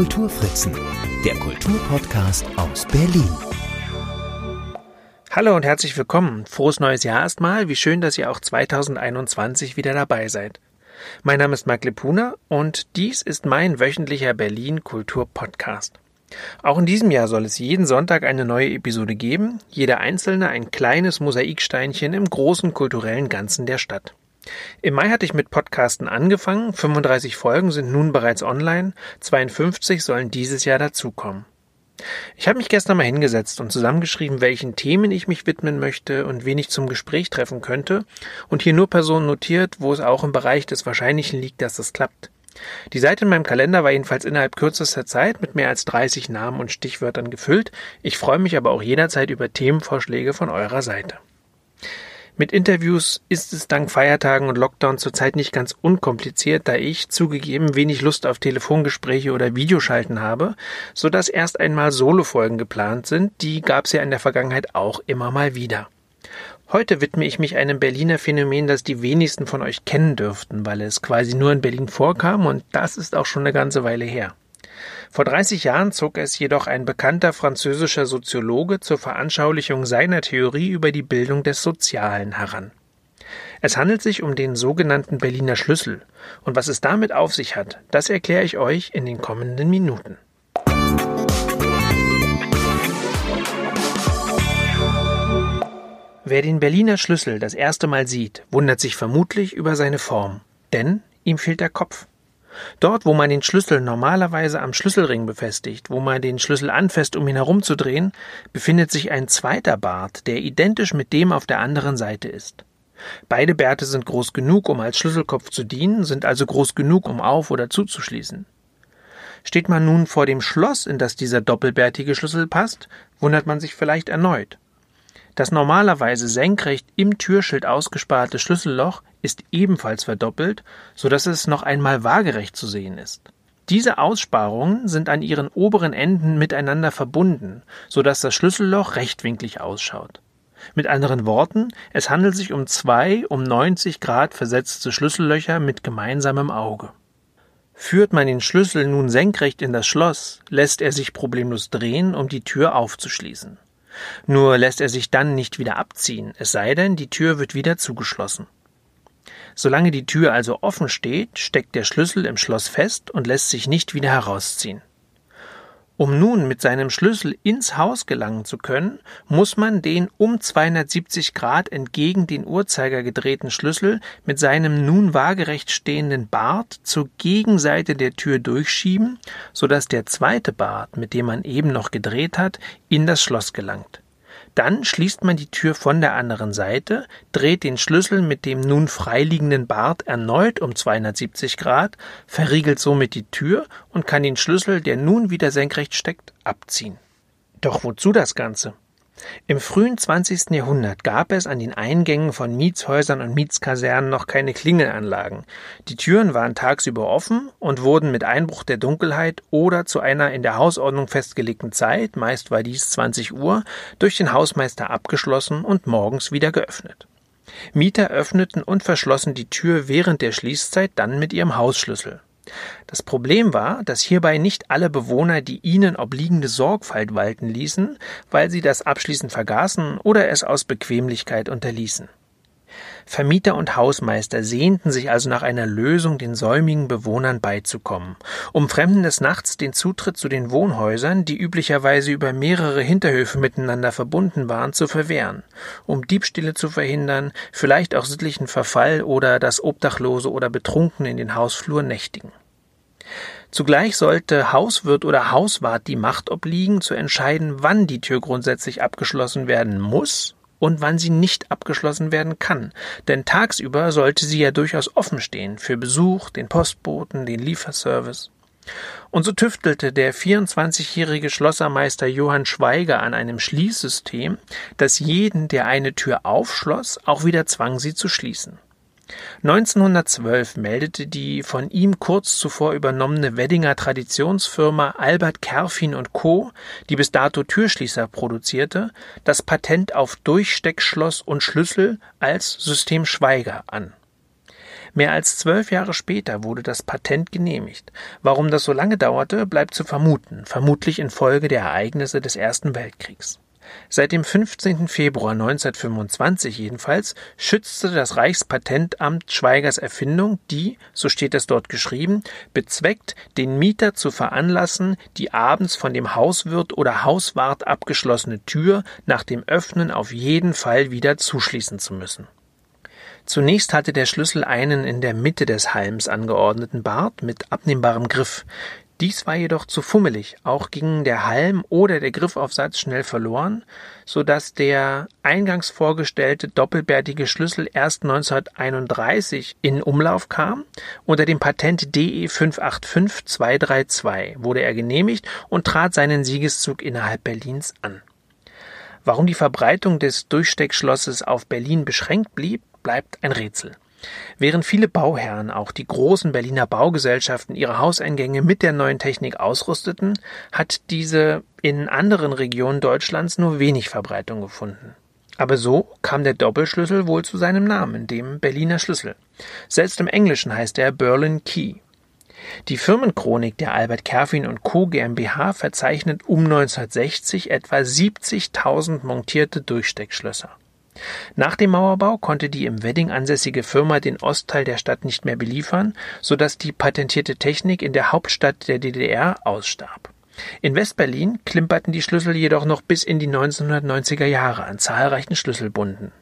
Kulturfritzen, der Kulturpodcast aus Berlin. Hallo und herzlich willkommen. Frohes neues Jahr erstmal. Wie schön, dass ihr auch 2021 wieder dabei seid. Mein Name ist Marc Lepuna und dies ist mein wöchentlicher Berlin Kultur Podcast. Auch in diesem Jahr soll es jeden Sonntag eine neue Episode geben, jeder einzelne ein kleines Mosaiksteinchen im großen kulturellen Ganzen der Stadt. Im Mai hatte ich mit Podcasten angefangen, 35 Folgen sind nun bereits online, 52 sollen dieses Jahr dazukommen. Ich habe mich gestern mal hingesetzt und zusammengeschrieben, welchen Themen ich mich widmen möchte und wen ich zum Gespräch treffen könnte und hier nur Personen notiert, wo es auch im Bereich des Wahrscheinlichen liegt, dass das klappt. Die Seite in meinem Kalender war jedenfalls innerhalb kürzester Zeit mit mehr als 30 Namen und Stichwörtern gefüllt. Ich freue mich aber auch jederzeit über Themenvorschläge von eurer Seite. Mit Interviews ist es dank Feiertagen und Lockdown zurzeit nicht ganz unkompliziert, da ich zugegeben wenig Lust auf Telefongespräche oder Videoschalten habe, so dass erst einmal Solofolgen geplant sind. Die gab es ja in der Vergangenheit auch immer mal wieder. Heute widme ich mich einem Berliner Phänomen, das die wenigsten von euch kennen dürften, weil es quasi nur in Berlin vorkam und das ist auch schon eine ganze Weile her. Vor 30 Jahren zog es jedoch ein bekannter französischer Soziologe zur Veranschaulichung seiner Theorie über die Bildung des Sozialen heran. Es handelt sich um den sogenannten Berliner Schlüssel, und was es damit auf sich hat, das erkläre ich euch in den kommenden Minuten. Wer den Berliner Schlüssel das erste Mal sieht, wundert sich vermutlich über seine Form, denn ihm fehlt der Kopf. Dort, wo man den Schlüssel normalerweise am Schlüsselring befestigt, wo man den Schlüssel anfasst, um ihn herumzudrehen, befindet sich ein zweiter Bart, der identisch mit dem auf der anderen Seite ist. Beide Bärte sind groß genug, um als Schlüsselkopf zu dienen, sind also groß genug, um auf oder zuzuschließen. Steht man nun vor dem Schloss, in das dieser doppelbärtige Schlüssel passt, wundert man sich vielleicht erneut. Das normalerweise senkrecht im Türschild ausgesparte Schlüsselloch ist ebenfalls verdoppelt, so dass es noch einmal waagerecht zu sehen ist. Diese Aussparungen sind an ihren oberen Enden miteinander verbunden, so dass das Schlüsselloch rechtwinklig ausschaut. Mit anderen Worten, es handelt sich um zwei um 90 Grad versetzte Schlüssellöcher mit gemeinsamem Auge. Führt man den Schlüssel nun senkrecht in das Schloss, lässt er sich problemlos drehen, um die Tür aufzuschließen. Nur lässt er sich dann nicht wieder abziehen, es sei denn, die Tür wird wieder zugeschlossen. Solange die Tür also offen steht, steckt der Schlüssel im Schloss fest und lässt sich nicht wieder herausziehen. Um nun mit seinem Schlüssel ins Haus gelangen zu können, muss man den um 270 Grad entgegen den Uhrzeiger gedrehten Schlüssel mit seinem nun waagerecht stehenden Bart zur Gegenseite der Tür durchschieben, so dass der zweite Bart, mit dem man eben noch gedreht hat, in das Schloss gelangt. Dann schließt man die Tür von der anderen Seite, dreht den Schlüssel mit dem nun freiliegenden Bart erneut um 270 Grad, verriegelt somit die Tür und kann den Schlüssel, der nun wieder senkrecht steckt, abziehen. Doch wozu das Ganze? Im frühen 20. Jahrhundert gab es an den Eingängen von Mietshäusern und Mietskasernen noch keine Klingelanlagen. Die Türen waren tagsüber offen und wurden mit Einbruch der Dunkelheit oder zu einer in der Hausordnung festgelegten Zeit, meist war dies 20 Uhr, durch den Hausmeister abgeschlossen und morgens wieder geöffnet. Mieter öffneten und verschlossen die Tür während der Schließzeit dann mit ihrem Hausschlüssel. Das Problem war, dass hierbei nicht alle Bewohner die ihnen obliegende Sorgfalt walten ließen, weil sie das Abschließen vergaßen oder es aus Bequemlichkeit unterließen. Vermieter und Hausmeister sehnten sich also nach einer Lösung, den säumigen Bewohnern beizukommen, um Fremden des Nachts den Zutritt zu den Wohnhäusern, die üblicherweise über mehrere Hinterhöfe miteinander verbunden waren, zu verwehren, um Diebstähle zu verhindern, vielleicht auch sittlichen Verfall oder das Obdachlose oder Betrunkene in den Hausflur nächtigen. Zugleich sollte Hauswirt oder Hauswart die Macht obliegen, zu entscheiden, wann die Tür grundsätzlich abgeschlossen werden muss und wann sie nicht abgeschlossen werden kann, denn tagsüber sollte sie ja durchaus offen stehen für Besuch, den Postboten, den Lieferservice. Und so tüftelte der 24-jährige Schlossermeister Johann Schweiger an einem Schließsystem, das jeden, der eine Tür aufschloss, auch wieder zwang, sie zu schließen. 1912 meldete die von ihm kurz zuvor übernommene Weddinger Traditionsfirma Albert Kerfin Co., die bis dato Türschließer produzierte, das Patent auf Durchsteckschloss und Schlüssel als System Schweiger an. Mehr als zwölf Jahre später wurde das Patent genehmigt. Warum das so lange dauerte, bleibt zu vermuten, vermutlich infolge der Ereignisse des Ersten Weltkriegs. Seit dem 15. Februar 1925 jedenfalls schützte das Reichspatentamt Schweigers Erfindung, die, so steht es dort geschrieben, bezweckt, den Mieter zu veranlassen, die abends von dem Hauswirt oder Hauswart abgeschlossene Tür nach dem Öffnen auf jeden Fall wieder zuschließen zu müssen. Zunächst hatte der Schlüssel einen in der Mitte des Halms angeordneten Bart mit abnehmbarem Griff. Dies war jedoch zu fummelig, auch ging der Halm oder der Griffaufsatz schnell verloren, so dass der eingangs vorgestellte doppelbärtige Schlüssel erst 1931 in Umlauf kam. Unter dem Patent DE 585232 wurde er genehmigt und trat seinen Siegeszug innerhalb Berlins an. Warum die Verbreitung des Durchsteckschlosses auf Berlin beschränkt blieb, bleibt ein Rätsel. Während viele Bauherren, auch die großen Berliner Baugesellschaften, ihre Hauseingänge mit der neuen Technik ausrüsteten, hat diese in anderen Regionen Deutschlands nur wenig Verbreitung gefunden. Aber so kam der Doppelschlüssel wohl zu seinem Namen, dem Berliner Schlüssel. Selbst im Englischen heißt er Berlin Key. Die Firmenchronik der Albert Kerfin und Co. GmbH verzeichnet um 1960 etwa 70.000 montierte Durchsteckschlösser. Nach dem Mauerbau konnte die im Wedding ansässige Firma den Ostteil der Stadt nicht mehr beliefern, so dass die patentierte Technik in der Hauptstadt der DDR ausstarb. In Westberlin klimperten die Schlüssel jedoch noch bis in die 1990er Jahre an zahlreichen Schlüsselbunden.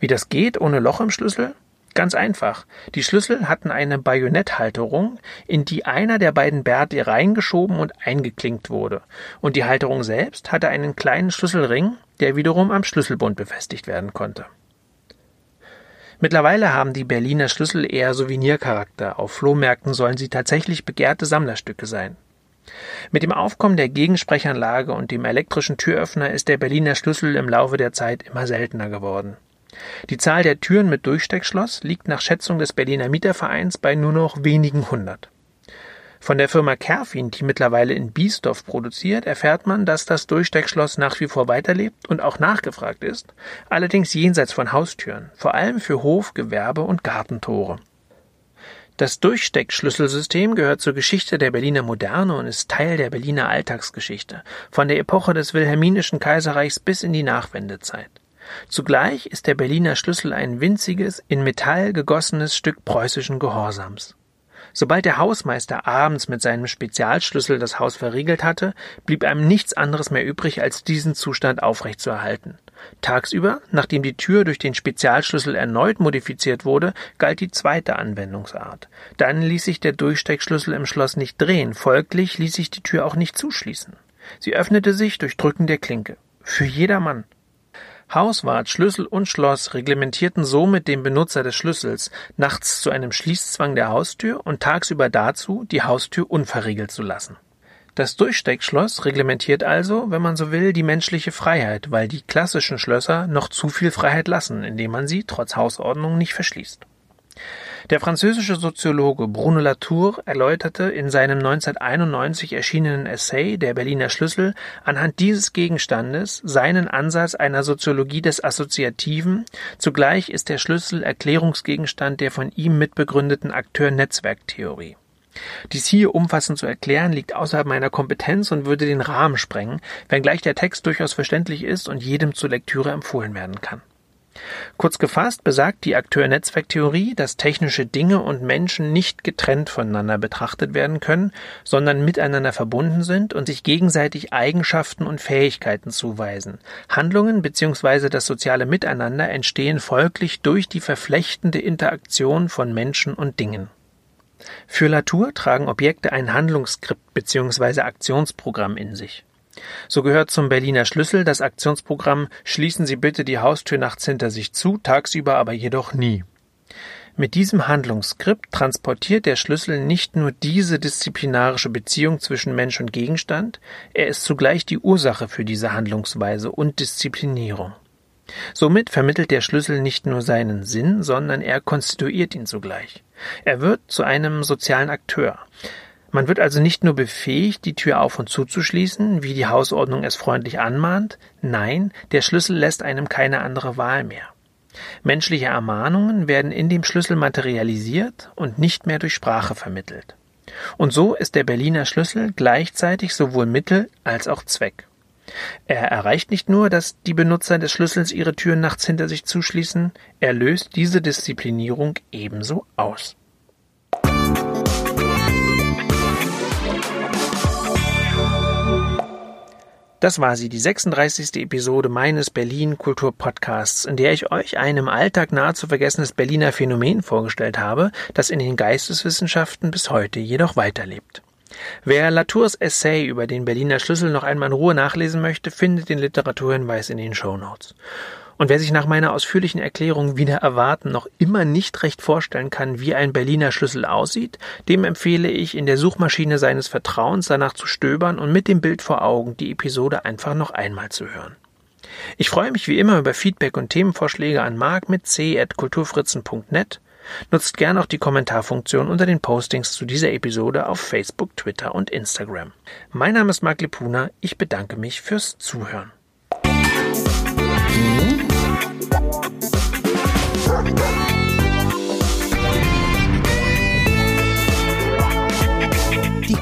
Wie das geht ohne Loch im Schlüssel? Ganz einfach. Die Schlüssel hatten eine Bajonetthalterung, in die einer der beiden Bärte reingeschoben und eingeklinkt wurde. Und die Halterung selbst hatte einen kleinen Schlüsselring, der wiederum am Schlüsselbund befestigt werden konnte. Mittlerweile haben die Berliner Schlüssel eher Souvenircharakter. Auf Flohmärkten sollen sie tatsächlich begehrte Sammlerstücke sein. Mit dem Aufkommen der Gegensprechanlage und dem elektrischen Türöffner ist der Berliner Schlüssel im Laufe der Zeit immer seltener geworden. Die Zahl der Türen mit Durchsteckschloss liegt nach Schätzung des Berliner Mietervereins bei nur noch wenigen hundert. Von der Firma Kerfin, die mittlerweile in Biesdorf produziert, erfährt man, dass das Durchsteckschloss nach wie vor weiterlebt und auch nachgefragt ist, allerdings jenseits von Haustüren, vor allem für Hof, Gewerbe und Gartentore. Das Durchsteckschlüsselsystem gehört zur Geschichte der Berliner Moderne und ist Teil der Berliner Alltagsgeschichte, von der Epoche des Wilhelminischen Kaiserreichs bis in die Nachwendezeit. Zugleich ist der Berliner Schlüssel ein winziges, in Metall gegossenes Stück preußischen Gehorsams. Sobald der Hausmeister abends mit seinem Spezialschlüssel das Haus verriegelt hatte, blieb einem nichts anderes mehr übrig, als diesen Zustand aufrechtzuerhalten. Tagsüber, nachdem die Tür durch den Spezialschlüssel erneut modifiziert wurde, galt die zweite Anwendungsart. Dann ließ sich der Durchsteckschlüssel im Schloss nicht drehen, folglich ließ sich die Tür auch nicht zuschließen. Sie öffnete sich durch Drücken der Klinke. Für jedermann. Hauswart, Schlüssel und Schloss reglementierten somit den Benutzer des Schlüssels nachts zu einem Schließzwang der Haustür und tagsüber dazu, die Haustür unverriegelt zu lassen. Das Durchsteckschloss reglementiert also, wenn man so will, die menschliche Freiheit, weil die klassischen Schlösser noch zu viel Freiheit lassen, indem man sie trotz Hausordnung nicht verschließt. Der französische Soziologe Bruno Latour erläuterte in seinem 1991 erschienenen Essay Der Berliner Schlüssel anhand dieses Gegenstandes seinen Ansatz einer Soziologie des Assoziativen, zugleich ist der Schlüssel Erklärungsgegenstand der von ihm mitbegründeten Akteur-Netzwerktheorie. Dies hier umfassend zu erklären liegt außerhalb meiner Kompetenz und würde den Rahmen sprengen, wenngleich der Text durchaus verständlich ist und jedem zur Lektüre empfohlen werden kann. Kurz gefasst besagt die Akteur-Netzwerktheorie, dass technische Dinge und Menschen nicht getrennt voneinander betrachtet werden können, sondern miteinander verbunden sind und sich gegenseitig Eigenschaften und Fähigkeiten zuweisen. Handlungen bzw. das soziale Miteinander entstehen folglich durch die verflechtende Interaktion von Menschen und Dingen. Für Latour tragen Objekte ein Handlungsskript bzw. Aktionsprogramm in sich. So gehört zum Berliner Schlüssel das Aktionsprogramm Schließen Sie bitte die Haustür nachts hinter sich zu, tagsüber aber jedoch nie. Mit diesem Handlungsskript transportiert der Schlüssel nicht nur diese disziplinarische Beziehung zwischen Mensch und Gegenstand, er ist zugleich die Ursache für diese Handlungsweise und Disziplinierung. Somit vermittelt der Schlüssel nicht nur seinen Sinn, sondern er konstituiert ihn zugleich. Er wird zu einem sozialen Akteur. Man wird also nicht nur befähigt, die Tür auf und zuzuschließen, wie die Hausordnung es freundlich anmahnt, nein, der Schlüssel lässt einem keine andere Wahl mehr. Menschliche Ermahnungen werden in dem Schlüssel materialisiert und nicht mehr durch Sprache vermittelt. Und so ist der Berliner Schlüssel gleichzeitig sowohl Mittel als auch Zweck. Er erreicht nicht nur, dass die Benutzer des Schlüssels ihre Türen nachts hinter sich zuschließen, er löst diese Disziplinierung ebenso aus. Das war sie, die 36. Episode meines Berlin Kultur Podcasts, in der ich euch ein im Alltag nahezu vergessenes Berliner Phänomen vorgestellt habe, das in den Geisteswissenschaften bis heute jedoch weiterlebt. Wer Latours Essay über den Berliner Schlüssel noch einmal in Ruhe nachlesen möchte, findet den Literaturhinweis in den Show Notes. Und wer sich nach meiner ausführlichen Erklärung wieder erwarten noch immer nicht recht vorstellen kann, wie ein Berliner Schlüssel aussieht, dem empfehle ich in der Suchmaschine seines Vertrauens danach zu stöbern und mit dem Bild vor Augen die Episode einfach noch einmal zu hören. Ich freue mich wie immer über Feedback und Themenvorschläge an mark mit c.kulturfritzen.net. Nutzt gern auch die Kommentarfunktion unter den Postings zu dieser Episode auf Facebook, Twitter und Instagram. Mein Name ist Marc Lepuna. Ich bedanke mich fürs Zuhören.